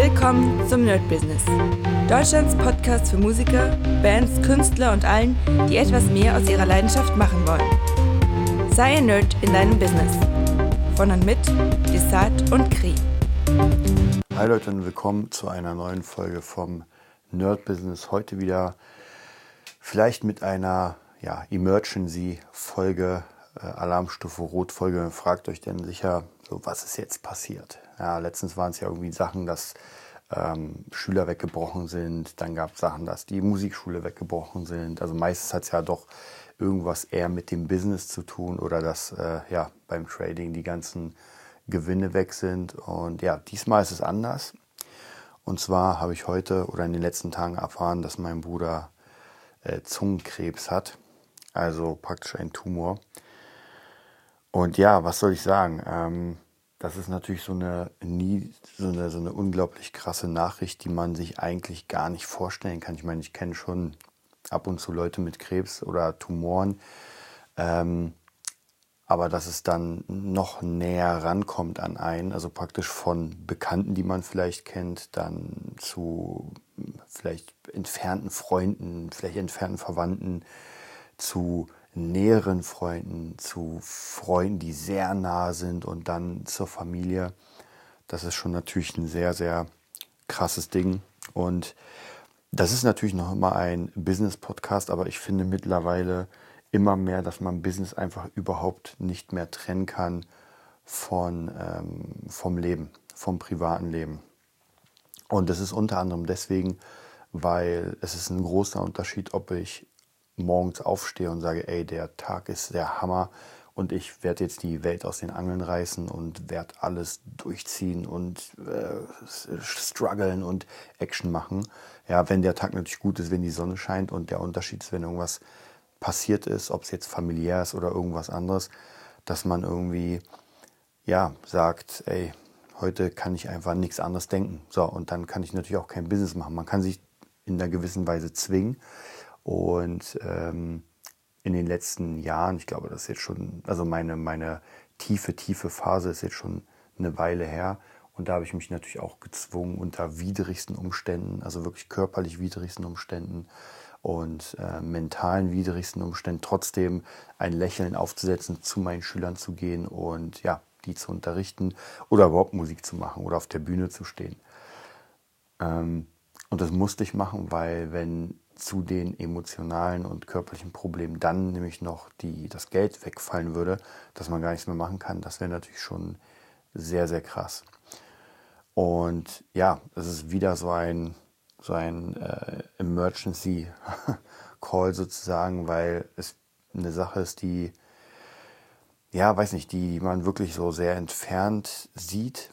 Willkommen zum Nerd Business. Deutschlands Podcast für Musiker, Bands, Künstler und allen, die etwas mehr aus ihrer Leidenschaft machen wollen. Sei ein Nerd in deinem Business. Von und mit Desart und Kri. Hi Leute und willkommen zu einer neuen Folge vom Nerd Business. Heute wieder vielleicht mit einer ja, Emergency-Folge, äh, Alarmstufe Rot-Folge. Fragt euch denn sicher, so, was ist jetzt passiert? Ja, letztens waren es ja irgendwie Sachen, dass ähm, Schüler weggebrochen sind. Dann gab es Sachen, dass die Musikschule weggebrochen sind. Also meistens hat es ja doch irgendwas eher mit dem Business zu tun oder dass äh, ja, beim Trading die ganzen Gewinne weg sind. Und ja, diesmal ist es anders. Und zwar habe ich heute oder in den letzten Tagen erfahren, dass mein Bruder äh, Zungenkrebs hat. Also praktisch ein Tumor. Und ja, was soll ich sagen? Ähm, das ist natürlich so eine, nie, so, eine, so eine unglaublich krasse Nachricht, die man sich eigentlich gar nicht vorstellen kann. Ich meine, ich kenne schon ab und zu Leute mit Krebs oder Tumoren. Ähm, aber dass es dann noch näher rankommt an einen, also praktisch von Bekannten, die man vielleicht kennt, dann zu vielleicht entfernten Freunden, vielleicht entfernten Verwandten, zu näheren Freunden, zu Freunden, die sehr nah sind und dann zur Familie. Das ist schon natürlich ein sehr, sehr krasses Ding. Und das ist natürlich noch immer ein Business-Podcast, aber ich finde mittlerweile immer mehr, dass man Business einfach überhaupt nicht mehr trennen kann von, ähm, vom Leben, vom privaten Leben. Und das ist unter anderem deswegen, weil es ist ein großer Unterschied, ob ich morgens aufstehe und sage, ey, der Tag ist der Hammer und ich werde jetzt die Welt aus den Angeln reißen und werde alles durchziehen und äh, strugglen und Action machen. Ja, wenn der Tag natürlich gut ist, wenn die Sonne scheint und der Unterschied ist, wenn irgendwas passiert ist, ob es jetzt familiär ist oder irgendwas anderes, dass man irgendwie ja sagt, ey, heute kann ich einfach nichts anderes denken. So, und dann kann ich natürlich auch kein Business machen. Man kann sich in einer gewissen Weise zwingen. Und ähm, in den letzten Jahren, ich glaube, das ist jetzt schon, also meine, meine tiefe, tiefe Phase ist jetzt schon eine Weile her. Und da habe ich mich natürlich auch gezwungen, unter widrigsten Umständen, also wirklich körperlich widrigsten Umständen und äh, mentalen widrigsten Umständen, trotzdem ein Lächeln aufzusetzen, zu meinen Schülern zu gehen und ja, die zu unterrichten oder überhaupt Musik zu machen oder auf der Bühne zu stehen. Ähm, und das musste ich machen, weil wenn zu den emotionalen und körperlichen Problemen dann nämlich noch die, das Geld wegfallen würde, dass man gar nichts mehr machen kann, das wäre natürlich schon sehr, sehr krass. Und ja, es ist wieder so ein, so ein äh, Emergency Call sozusagen, weil es eine Sache ist, die, ja, weiß nicht, die man wirklich so sehr entfernt sieht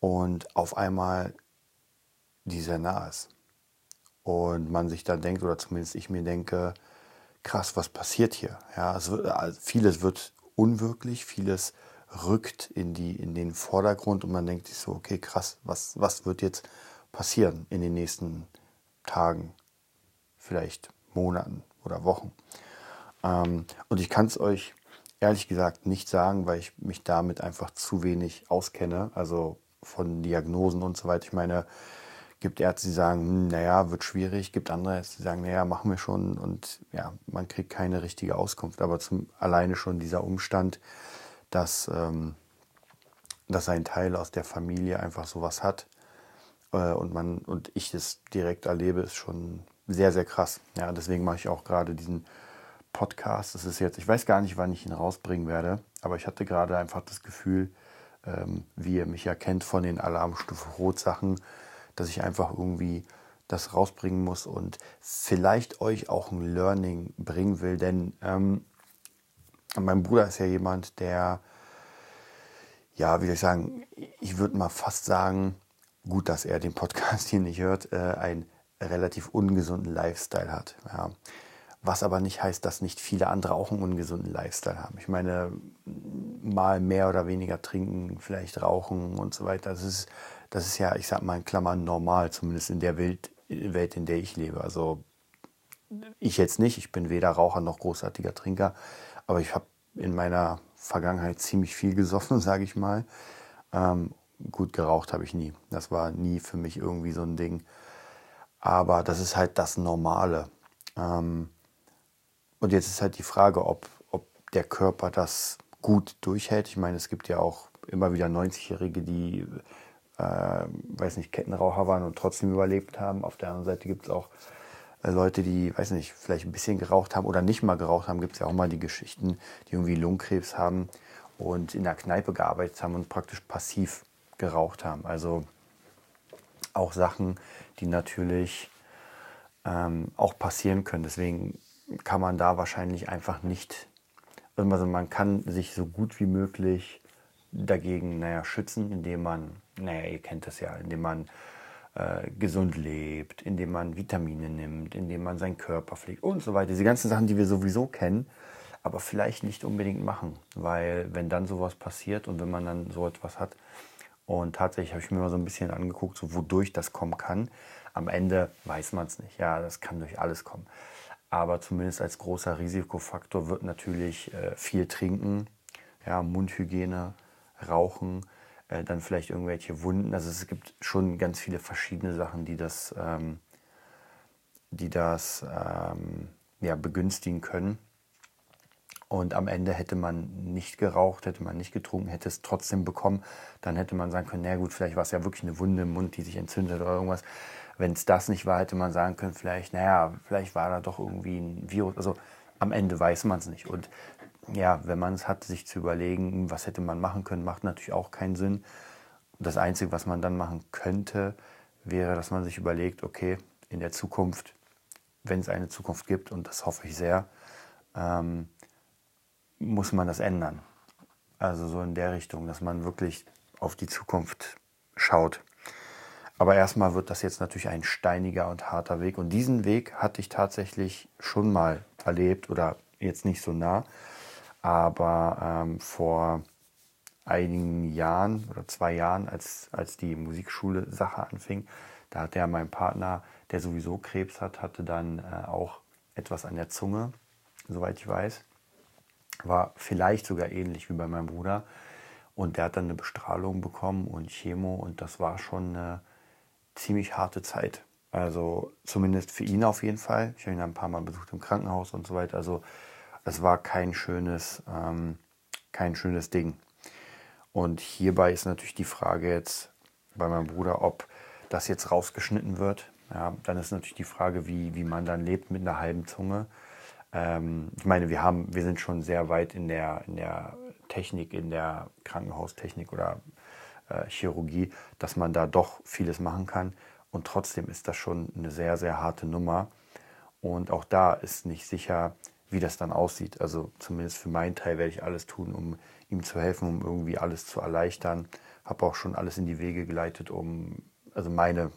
und auf einmal die sehr nah ist. Und man sich dann denkt, oder zumindest ich mir denke, krass, was passiert hier? Ja, es wird, also vieles wird unwirklich, vieles rückt in, die, in den Vordergrund und man denkt sich so, okay, krass, was, was wird jetzt passieren in den nächsten Tagen, vielleicht Monaten oder Wochen? Ähm, und ich kann es euch ehrlich gesagt nicht sagen, weil ich mich damit einfach zu wenig auskenne, also von Diagnosen und so weiter. Ich meine, gibt Ärzte, die sagen, hm, naja, wird schwierig, gibt andere Ärzte, die sagen, naja, machen wir schon und ja, man kriegt keine richtige Auskunft. Aber zum, alleine schon dieser Umstand, dass, ähm, dass ein Teil aus der Familie einfach sowas hat äh, und man und ich es direkt erlebe, ist schon sehr, sehr krass. Ja, deswegen mache ich auch gerade diesen Podcast. Das ist jetzt, ich weiß gar nicht, wann ich ihn rausbringen werde, aber ich hatte gerade einfach das Gefühl, ähm, wie ihr mich ja kennt von den Alarmstufe Rot Sachen, dass ich einfach irgendwie das rausbringen muss und vielleicht euch auch ein Learning bringen will, denn ähm, mein Bruder ist ja jemand, der, ja, wie soll ich sagen, ich würde mal fast sagen, gut, dass er den Podcast hier nicht hört, äh, einen relativ ungesunden Lifestyle hat. Ja. Was aber nicht heißt, dass nicht viele andere auch einen ungesunden Lifestyle haben. Ich meine, mal mehr oder weniger trinken, vielleicht rauchen und so weiter. Das ist das ist ja, ich sag mal in Klammern, normal, zumindest in der Welt, in der ich lebe. Also ich jetzt nicht, ich bin weder Raucher noch großartiger Trinker, aber ich habe in meiner Vergangenheit ziemlich viel gesoffen, sage ich mal. Ähm, gut geraucht habe ich nie. Das war nie für mich irgendwie so ein Ding. Aber das ist halt das Normale. Ähm, und jetzt ist halt die Frage, ob, ob der Körper das gut durchhält. Ich meine, es gibt ja auch immer wieder 90-Jährige, die, äh, weiß nicht, Kettenraucher waren und trotzdem überlebt haben. Auf der anderen Seite gibt es auch äh, Leute, die, weiß nicht, vielleicht ein bisschen geraucht haben oder nicht mal geraucht haben. Gibt es ja auch mal die Geschichten, die irgendwie Lungenkrebs haben und in der Kneipe gearbeitet haben und praktisch passiv geraucht haben. Also auch Sachen, die natürlich ähm, auch passieren können. Deswegen kann man da wahrscheinlich einfach nicht, also man kann sich so gut wie möglich dagegen, naja, schützen, indem man, naja, ihr kennt das ja, indem man äh, gesund lebt, indem man Vitamine nimmt, indem man seinen Körper pflegt und so weiter. Diese ganzen Sachen, die wir sowieso kennen, aber vielleicht nicht unbedingt machen, weil wenn dann sowas passiert und wenn man dann so etwas hat, und tatsächlich habe ich mir mal so ein bisschen angeguckt, so wodurch das kommen kann. Am Ende weiß man es nicht. Ja, das kann durch alles kommen. Aber zumindest als großer Risikofaktor wird natürlich äh, viel trinken, ja, Mundhygiene, Rauchen, äh, dann vielleicht irgendwelche Wunden. Also es gibt schon ganz viele verschiedene Sachen, die das, ähm, die das ähm, ja, begünstigen können. Und am Ende hätte man nicht geraucht, hätte man nicht getrunken, hätte es trotzdem bekommen. Dann hätte man sagen können, na gut, vielleicht war es ja wirklich eine Wunde im Mund, die sich entzündet oder irgendwas. Wenn es das nicht war, hätte man sagen können, vielleicht, naja, vielleicht war da doch irgendwie ein Virus. Also am Ende weiß man es nicht. Und ja, wenn man es hat, sich zu überlegen, was hätte man machen können, macht natürlich auch keinen Sinn. Das Einzige, was man dann machen könnte, wäre, dass man sich überlegt, okay, in der Zukunft, wenn es eine Zukunft gibt, und das hoffe ich sehr, ähm, muss man das ändern. Also so in der Richtung, dass man wirklich auf die Zukunft schaut. Aber erstmal wird das jetzt natürlich ein steiniger und harter Weg. Und diesen Weg hatte ich tatsächlich schon mal erlebt oder jetzt nicht so nah. Aber ähm, vor einigen Jahren oder zwei Jahren, als, als die Musikschule-Sache anfing, da hatte ja mein Partner, der sowieso Krebs hat, hatte dann äh, auch etwas an der Zunge, soweit ich weiß. War vielleicht sogar ähnlich wie bei meinem Bruder. Und der hat dann eine Bestrahlung bekommen und Chemo und das war schon eine ziemlich harte Zeit. Also zumindest für ihn auf jeden Fall. Ich habe ihn ein paar Mal besucht im Krankenhaus und so weiter. Also es war kein schönes, ähm, kein schönes Ding. Und hierbei ist natürlich die Frage jetzt bei meinem Bruder, ob das jetzt rausgeschnitten wird. Ja, dann ist natürlich die Frage, wie, wie man dann lebt mit einer halben Zunge. Ähm, ich meine, wir, haben, wir sind schon sehr weit in der, in der Technik, in der Krankenhaustechnik oder Chirurgie, dass man da doch vieles machen kann. Und trotzdem ist das schon eine sehr, sehr harte Nummer. Und auch da ist nicht sicher, wie das dann aussieht. Also zumindest für meinen Teil werde ich alles tun, um ihm zu helfen, um irgendwie alles zu erleichtern. Habe auch schon alles in die Wege geleitet, um also meine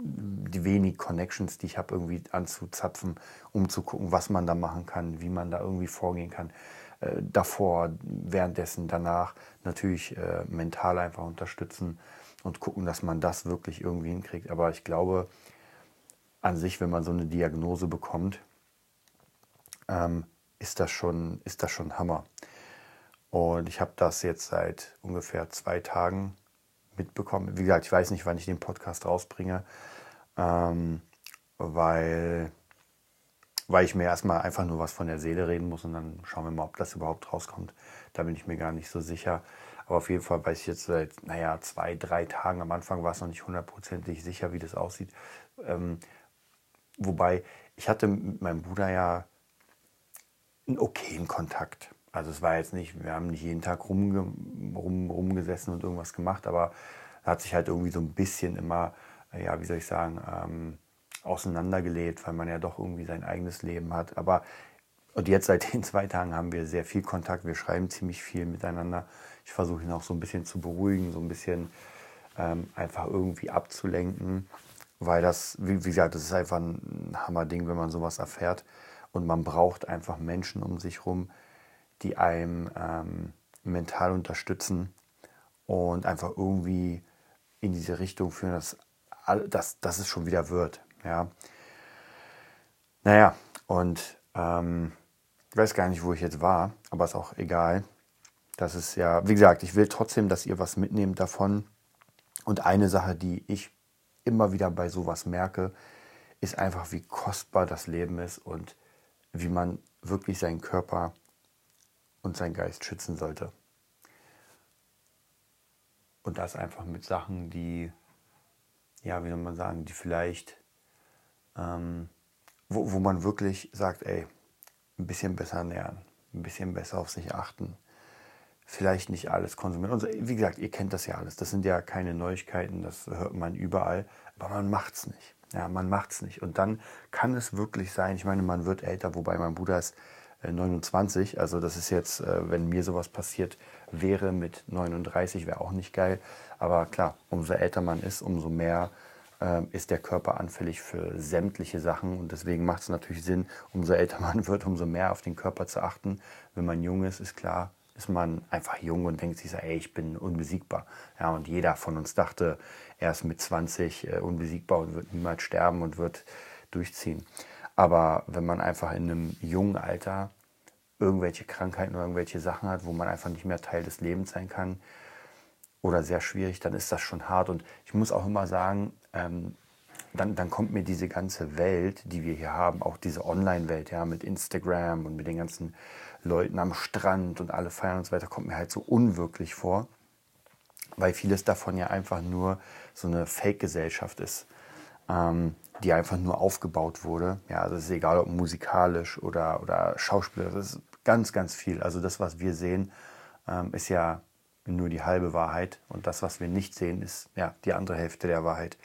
die wenig Connections, die ich habe, irgendwie anzuzapfen, um zu gucken, was man da machen kann, wie man da irgendwie vorgehen kann. Äh, davor, währenddessen, danach natürlich äh, mental einfach unterstützen und gucken, dass man das wirklich irgendwie hinkriegt. Aber ich glaube, an sich, wenn man so eine Diagnose bekommt, ähm, ist, das schon, ist das schon Hammer. Und ich habe das jetzt seit ungefähr zwei Tagen mitbekommen. Wie gesagt, ich weiß nicht, wann ich den Podcast rausbringe, ähm, weil, weil ich mir erstmal einfach nur was von der Seele reden muss und dann schauen wir mal, ob das überhaupt rauskommt. Da bin ich mir gar nicht so sicher. Aber auf jeden Fall weiß ich jetzt seit, naja, zwei, drei Tagen. Am Anfang war es noch nicht hundertprozentig sicher, wie das aussieht. Ähm, wobei, ich hatte mit meinem Bruder ja einen okayen Kontakt. Also es war jetzt nicht, wir haben nicht jeden Tag rumge, rum, rumgesessen und irgendwas gemacht, aber er hat sich halt irgendwie so ein bisschen immer, ja, wie soll ich sagen, ähm, auseinandergelebt, weil man ja doch irgendwie sein eigenes Leben hat. Aber und jetzt seit den zwei Tagen haben wir sehr viel Kontakt, wir schreiben ziemlich viel miteinander. Ich versuche ihn auch so ein bisschen zu beruhigen, so ein bisschen ähm, einfach irgendwie abzulenken, weil das, wie, wie gesagt, das ist einfach ein Hammerding, wenn man sowas erfährt. Und man braucht einfach Menschen um sich herum, die einem ähm, mental unterstützen und einfach irgendwie in diese Richtung führen, dass, dass, dass es schon wieder wird. Ja. Naja, und ähm, ich weiß gar nicht, wo ich jetzt war, aber ist auch egal. Das ist ja, wie gesagt, ich will trotzdem, dass ihr was mitnehmt davon. Und eine Sache, die ich immer wieder bei sowas merke, ist einfach, wie kostbar das Leben ist und wie man wirklich seinen Körper und seinen Geist schützen sollte. Und das einfach mit Sachen, die, ja, wie soll man sagen, die vielleicht, ähm, wo, wo man wirklich sagt, ey, ein bisschen besser ernähren, ein bisschen besser auf sich achten, vielleicht nicht alles konsumieren. Und wie gesagt, ihr kennt das ja alles. Das sind ja keine Neuigkeiten, das hört man überall, aber man macht es nicht. Ja, man es nicht. Und dann kann es wirklich sein, ich meine, man wird älter, wobei mein Bruder ist 29, äh, also das ist jetzt, äh, wenn mir sowas passiert wäre mit 39, wäre auch nicht geil. Aber klar, umso älter man ist, umso mehr ist der Körper anfällig für sämtliche Sachen. Und deswegen macht es natürlich Sinn, umso älter man wird, umso mehr auf den Körper zu achten. Wenn man jung ist, ist klar, ist man einfach jung und denkt sich so, ey, ich bin unbesiegbar. Ja, und jeder von uns dachte, er ist mit 20 äh, unbesiegbar und wird niemals sterben und wird durchziehen. Aber wenn man einfach in einem jungen Alter irgendwelche Krankheiten oder irgendwelche Sachen hat, wo man einfach nicht mehr Teil des Lebens sein kann oder sehr schwierig, dann ist das schon hart. Und ich muss auch immer sagen, ähm, dann, dann kommt mir diese ganze Welt, die wir hier haben, auch diese Online-Welt, ja, mit Instagram und mit den ganzen Leuten am Strand und alle feiern und so weiter, kommt mir halt so unwirklich vor, weil vieles davon ja einfach nur so eine Fake-Gesellschaft ist, ähm, die einfach nur aufgebaut wurde. Ja, also es ist egal, ob musikalisch oder, oder Schauspieler, das ist ganz, ganz viel. Also das, was wir sehen, ähm, ist ja nur die halbe Wahrheit und das, was wir nicht sehen, ist ja die andere Hälfte der Wahrheit.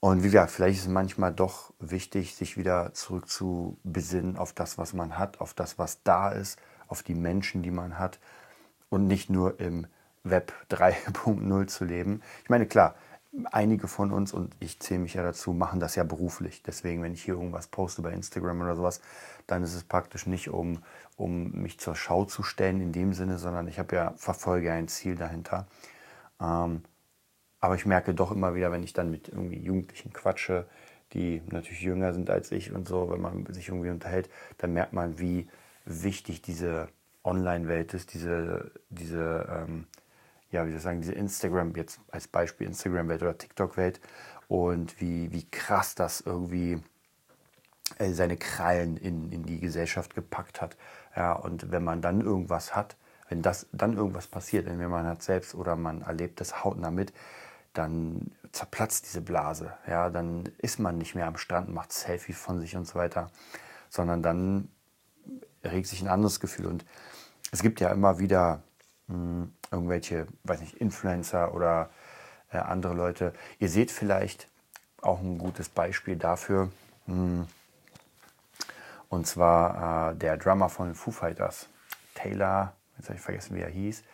Und wie gesagt, vielleicht ist es manchmal doch wichtig, sich wieder zurück zu besinnen auf das, was man hat, auf das, was da ist, auf die Menschen, die man hat und nicht nur im Web 3.0 zu leben. Ich meine, klar, einige von uns, und ich zähle mich ja dazu, machen das ja beruflich. Deswegen, wenn ich hier irgendwas poste bei Instagram oder sowas, dann ist es praktisch nicht, um, um mich zur Schau zu stellen in dem Sinne, sondern ich habe ja, verfolge ein Ziel dahinter. Ähm, aber ich merke doch immer wieder, wenn ich dann mit irgendwie Jugendlichen quatsche, die natürlich jünger sind als ich und so, wenn man sich irgendwie unterhält, dann merkt man, wie wichtig diese Online-Welt ist, diese, diese ähm, ja, wie soll ich sagen, diese Instagram, jetzt als Beispiel Instagram-Welt oder TikTok-Welt und wie, wie krass das irgendwie äh, seine Krallen in, in die Gesellschaft gepackt hat. Ja, und wenn man dann irgendwas hat, wenn das dann irgendwas passiert, entweder man hat selbst oder man erlebt das hautnah mit, dann zerplatzt diese Blase. Ja, dann ist man nicht mehr am Strand, macht Selfies von sich und so weiter, sondern dann regt sich ein anderes Gefühl. Und es gibt ja immer wieder mh, hm, irgendwelche, weiß nicht, Influencer oder äh, andere Leute. Ihr seht vielleicht auch ein gutes Beispiel dafür. Mh, hm, und zwar äh, der Drummer von Foo Fighters, Taylor, jetzt habe ich vergessen, wie er hieß,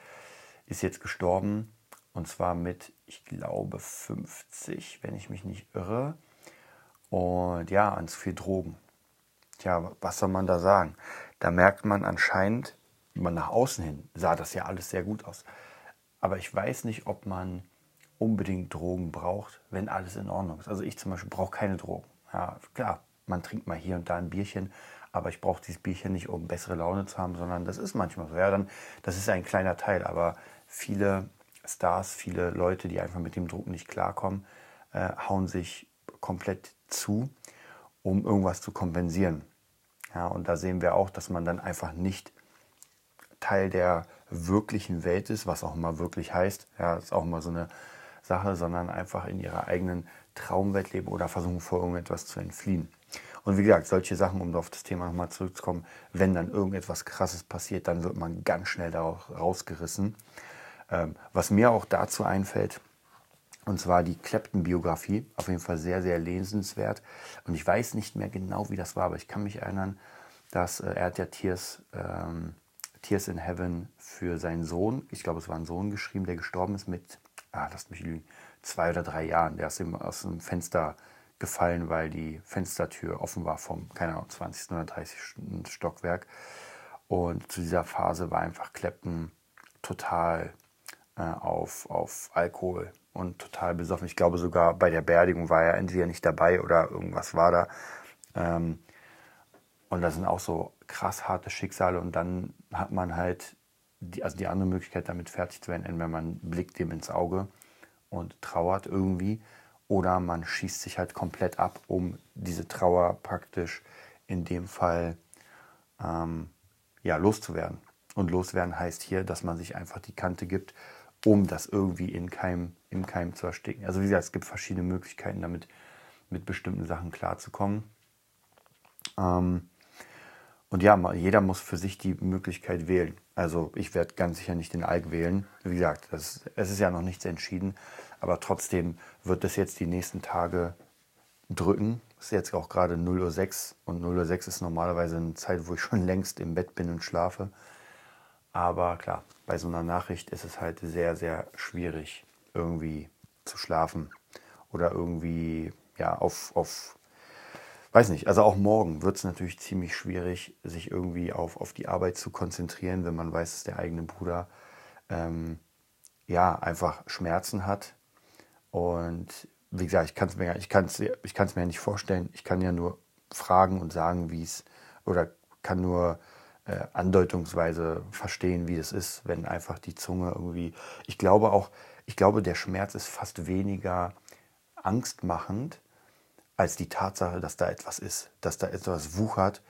ist jetzt gestorben. Und zwar mit, ich glaube, 50, wenn ich mich nicht irre. Und ja, an zu viel Drogen. Tja, was soll man da sagen? Da merkt man anscheinend, man nach außen hin sah das ja alles sehr gut aus. Aber ich weiß nicht, ob man unbedingt Drogen braucht, wenn alles in Ordnung ist. Also ich zum Beispiel brauche keine Drogen. Ja, klar, man trinkt mal hier und da ein Bierchen, aber ich brauche dieses Bierchen nicht, um bessere Laune zu haben, sondern das ist manchmal so. Ja, dann, das ist ein kleiner Teil, aber viele Stars, viele Leute, die einfach mit dem Druck nicht klarkommen, äh, hauen sich komplett zu, um irgendwas zu kompensieren. Ja, und da sehen wir auch, dass man dann einfach nicht Teil der wirklichen Welt ist, was auch immer wirklich heißt. Ja, ist auch immer so eine Sache, sondern einfach in ihrer eigenen Traumwelt leben oder versuchen vor irgendetwas zu entfliehen. Und wie gesagt, solche Sachen, um auf das Thema nochmal zurückzukommen, wenn dann irgendetwas Krasses passiert, dann wird man ganz schnell daraus rausgerissen. Ähm, was mir auch dazu einfällt, und zwar die Clapton-Biografie, auf jeden Fall sehr, sehr lesenswert. Und ich weiß nicht mehr genau, wie das war, aber ich kann mich erinnern, dass äh, er hat ja Tears, ähm, Tears in Heaven für seinen Sohn, ich glaube, es war ein Sohn geschrieben, der gestorben ist mit, ah, lasst mich lügen, zwei oder drei Jahren. Der ist ihm aus dem Fenster gefallen, weil die Fenstertür offen war vom, keine Ahnung, 20. oder 30. Stockwerk. Und zu dieser Phase war einfach Clapton total äh, auf, auf Alkohol und total besoffen. Ich glaube sogar bei der Beerdigung war er entweder nicht dabei oder irgendwas war da. Ähm, und das sind auch so krass harte Schicksale und dann hat man halt die, also die andere Möglichkeit, damit fertig zu werden, wenn man blickt dem ins Auge und trauert irgendwie. Oder man schießt sich halt komplett ab, um diese Trauer praktisch in dem Fall ähm, ja, loszuwerden. Und loswerden heißt hier, dass man sich einfach die Kante gibt, um das irgendwie in Keim, im Keim zu ersticken. Also wie gesagt, es gibt verschiedene Möglichkeiten, damit mit bestimmten Sachen klarzukommen. Ähm, und ja, jeder muss für sich die Möglichkeit wählen. Also ich werde ganz sicher nicht den Alk wählen. Wie gesagt, das, es ist ja noch nichts entschieden. Aber trotzdem wird es jetzt die nächsten Tage drücken. Es ist jetzt auch gerade 0.06 Uhr und 0.06 Uhr ist normalerweise eine Zeit, wo ich schon längst im Bett bin und schlafe. Aber klar, bei so einer Nachricht ist es halt sehr, sehr schwierig, irgendwie zu schlafen oder irgendwie ja, auf, auf weiß nicht, also auch morgen wird es natürlich ziemlich schwierig, sich irgendwie auf, auf die Arbeit zu konzentrieren, wenn man weiß, dass der eigene Bruder ähm, ja einfach Schmerzen hat. Und wie gesagt, ich kann es mir, ich ich mir ja nicht vorstellen. Ich kann ja nur fragen und sagen, wie es, oder kann nur äh, andeutungsweise verstehen, wie es ist, wenn einfach die Zunge irgendwie. Ich glaube auch, ich glaube, der Schmerz ist fast weniger angstmachend, als die Tatsache, dass da etwas ist, dass da etwas wuchert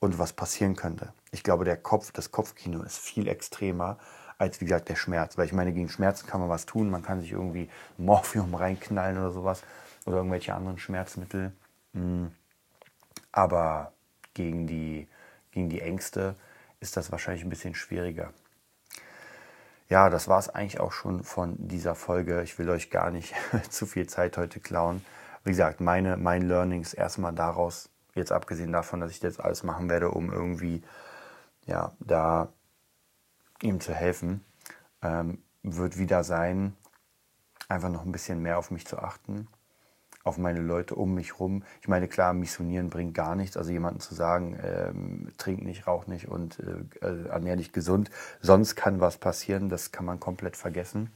und was passieren könnte. Ich glaube, der Kopf, das Kopfkino ist viel extremer als, wie gesagt, der Schmerz. Weil ich meine, gegen Schmerzen kann man was tun. Man kann sich irgendwie Morphium reinknallen oder sowas oder irgendwelche anderen Schmerzmittel. Hm. Aber gegen die, gegen die Ängste ist das wahrscheinlich ein bisschen schwieriger. Ja, das war es eigentlich auch schon von dieser Folge. Ich will euch gar nicht zu viel Zeit heute klauen wie gesagt, meine, mein Learnings erstmal daraus, jetzt abgesehen davon, dass ich jetzt alles machen werde, um irgendwie ja, da ihm zu helfen, ähm, wird wieder sein, einfach noch ein bisschen mehr auf mich zu achten, auf meine Leute um mich rum. Ich meine, klar, missionieren bringt gar nichts. Also jemandem zu sagen, ähm, trink nicht, rauch nicht und äh, äh ernähr dich gesund, sonst kann was passieren, das kann man komplett vergessen.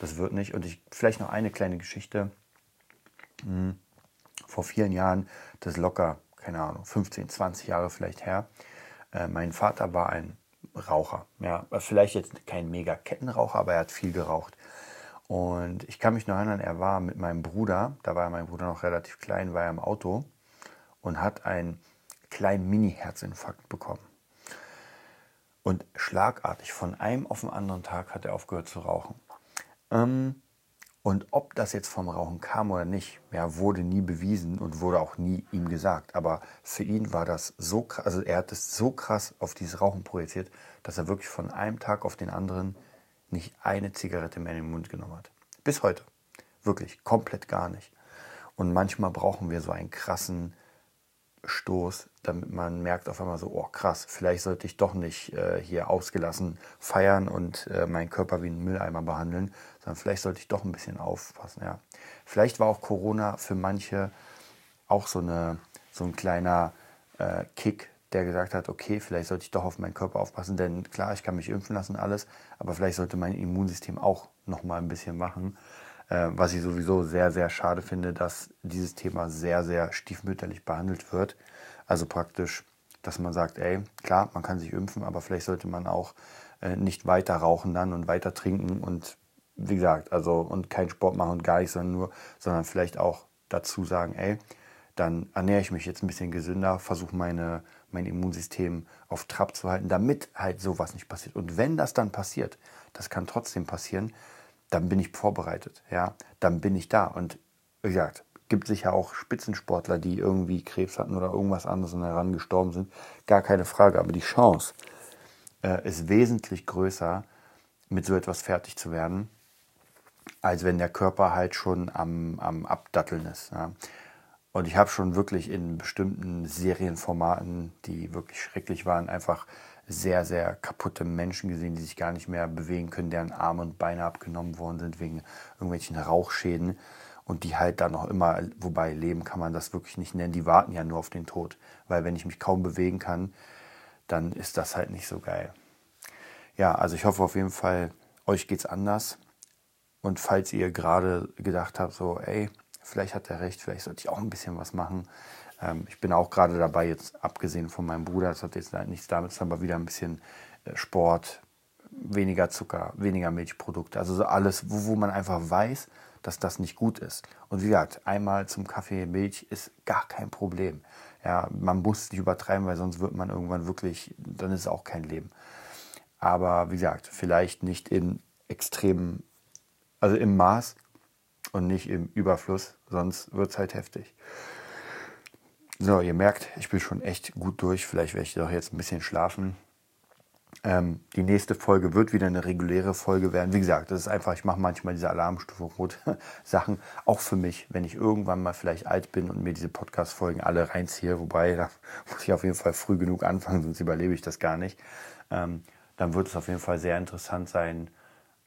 Das wird nicht. Und ich vielleicht noch eine kleine Geschichte. Hm. Vor vielen Jahren, das locker, keine Ahnung, 15, 20 Jahre vielleicht her. Äh, mein Vater war ein Raucher. Ja, vielleicht jetzt kein mega Kettenraucher, aber er hat viel geraucht. Und ich kann mich noch erinnern, er war mit meinem Bruder, da war mein Bruder noch relativ klein, war er im Auto und hat einen kleinen Mini-Herzinfarkt bekommen. Und schlagartig von einem auf den anderen Tag hat er aufgehört zu rauchen. Ähm, und ob das jetzt vom Rauchen kam oder nicht, ja, wurde nie bewiesen und wurde auch nie ihm gesagt. Aber für ihn war das so krass, also er hat es so krass auf dieses Rauchen projiziert, dass er wirklich von einem Tag auf den anderen nicht eine Zigarette mehr in den Mund genommen hat. Bis heute. Wirklich, komplett gar nicht. Und manchmal brauchen wir so einen krassen Stoß, damit man merkt auf einmal so, oh krass, vielleicht sollte ich doch nicht äh, hier ausgelassen feiern und äh, meinen Körper wie einen Mülleimer behandeln, sondern vielleicht sollte ich doch ein bisschen aufpassen. Ja. Vielleicht war auch Corona für manche auch so, eine, so ein kleiner äh, Kick, der gesagt hat, okay, vielleicht sollte ich doch auf meinen Körper aufpassen, denn klar, ich kann mich impfen lassen, alles, aber vielleicht sollte mein Immunsystem auch noch mal ein bisschen machen. Äh, was ich sowieso sehr, sehr schade finde, dass dieses Thema sehr, sehr stiefmütterlich behandelt wird. Also praktisch, dass man sagt, ey, klar, man kann sich impfen, aber vielleicht sollte man auch äh, nicht weiter rauchen dann und weiter trinken und wie gesagt, also und keinen Sport machen und gar nicht, sondern nur, sondern vielleicht auch dazu sagen, ey, dann ernähre ich mich jetzt ein bisschen gesünder, versuche meine, mein Immunsystem auf Trab zu halten, damit halt sowas nicht passiert. Und wenn das dann passiert, das kann trotzdem passieren, dann bin ich vorbereitet, ja, dann bin ich da. Und wie gesagt, gibt sicher auch Spitzensportler, die irgendwie Krebs hatten oder irgendwas anderes und daran gestorben sind, gar keine Frage. Aber die Chance äh, ist wesentlich größer, mit so etwas fertig zu werden, als wenn der Körper halt schon am, am Abdatteln ist. Ja. Und ich habe schon wirklich in bestimmten Serienformaten, die wirklich schrecklich waren, einfach sehr, sehr kaputte Menschen gesehen, die sich gar nicht mehr bewegen können, deren Arme und Beine abgenommen worden sind wegen irgendwelchen Rauchschäden und die halt dann noch immer, wobei leben kann man das wirklich nicht nennen, die warten ja nur auf den Tod, weil wenn ich mich kaum bewegen kann, dann ist das halt nicht so geil. Ja, also ich hoffe auf jeden Fall, euch geht's anders und falls ihr gerade gedacht habt, so, ey, vielleicht hat er recht, vielleicht sollte ich auch ein bisschen was machen, ähm, ich bin auch gerade dabei, jetzt abgesehen von meinem Bruder, das hat jetzt nichts damit zu tun, aber wieder ein bisschen äh, Sport, weniger Zucker, weniger Milchprodukte. Also so alles, wo, wo man einfach weiß, dass das nicht gut ist. Und wie gesagt, einmal zum Kaffee Milch ist gar kein Problem. Ja, man muss nicht übertreiben, weil sonst wird man irgendwann wirklich, dann ist es auch kein Leben. Aber wie gesagt, vielleicht nicht in extremen, also im Maß und nicht im Überfluss, sonst wird es halt heftig. So, ihr merkt, ich bin schon echt gut durch. Vielleicht werde ich doch jetzt ein bisschen schlafen. Ähm, die nächste Folge wird wieder eine reguläre Folge werden. Wie gesagt, das ist einfach, ich mache manchmal diese Alarmstufe Rot Sachen, auch für mich, wenn ich irgendwann mal vielleicht alt bin und mir diese Podcast-Folgen alle reinziehe, wobei da muss ich auf jeden Fall früh genug anfangen, sonst überlebe ich das gar nicht. Ähm, dann wird es auf jeden Fall sehr interessant sein,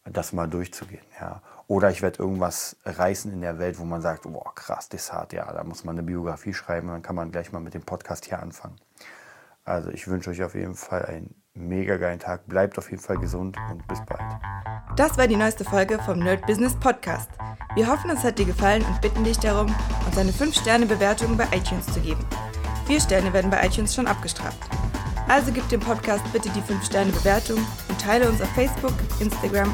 das mal durchzugehen. Ja. Oder ich werde irgendwas reißen in der Welt, wo man sagt, boah, krass, das ist hart, ja, da muss man eine Biografie schreiben dann kann man gleich mal mit dem Podcast hier anfangen. Also ich wünsche euch auf jeden Fall einen mega geilen Tag. Bleibt auf jeden Fall gesund und bis bald. Das war die neueste Folge vom Nerd Business Podcast. Wir hoffen, es hat dir gefallen und bitten dich darum, uns eine 5-Sterne-Bewertung bei iTunes zu geben. Vier Sterne werden bei iTunes schon abgestraft. Also gib dem Podcast bitte die 5-Sterne-Bewertung und teile uns auf Facebook, Instagram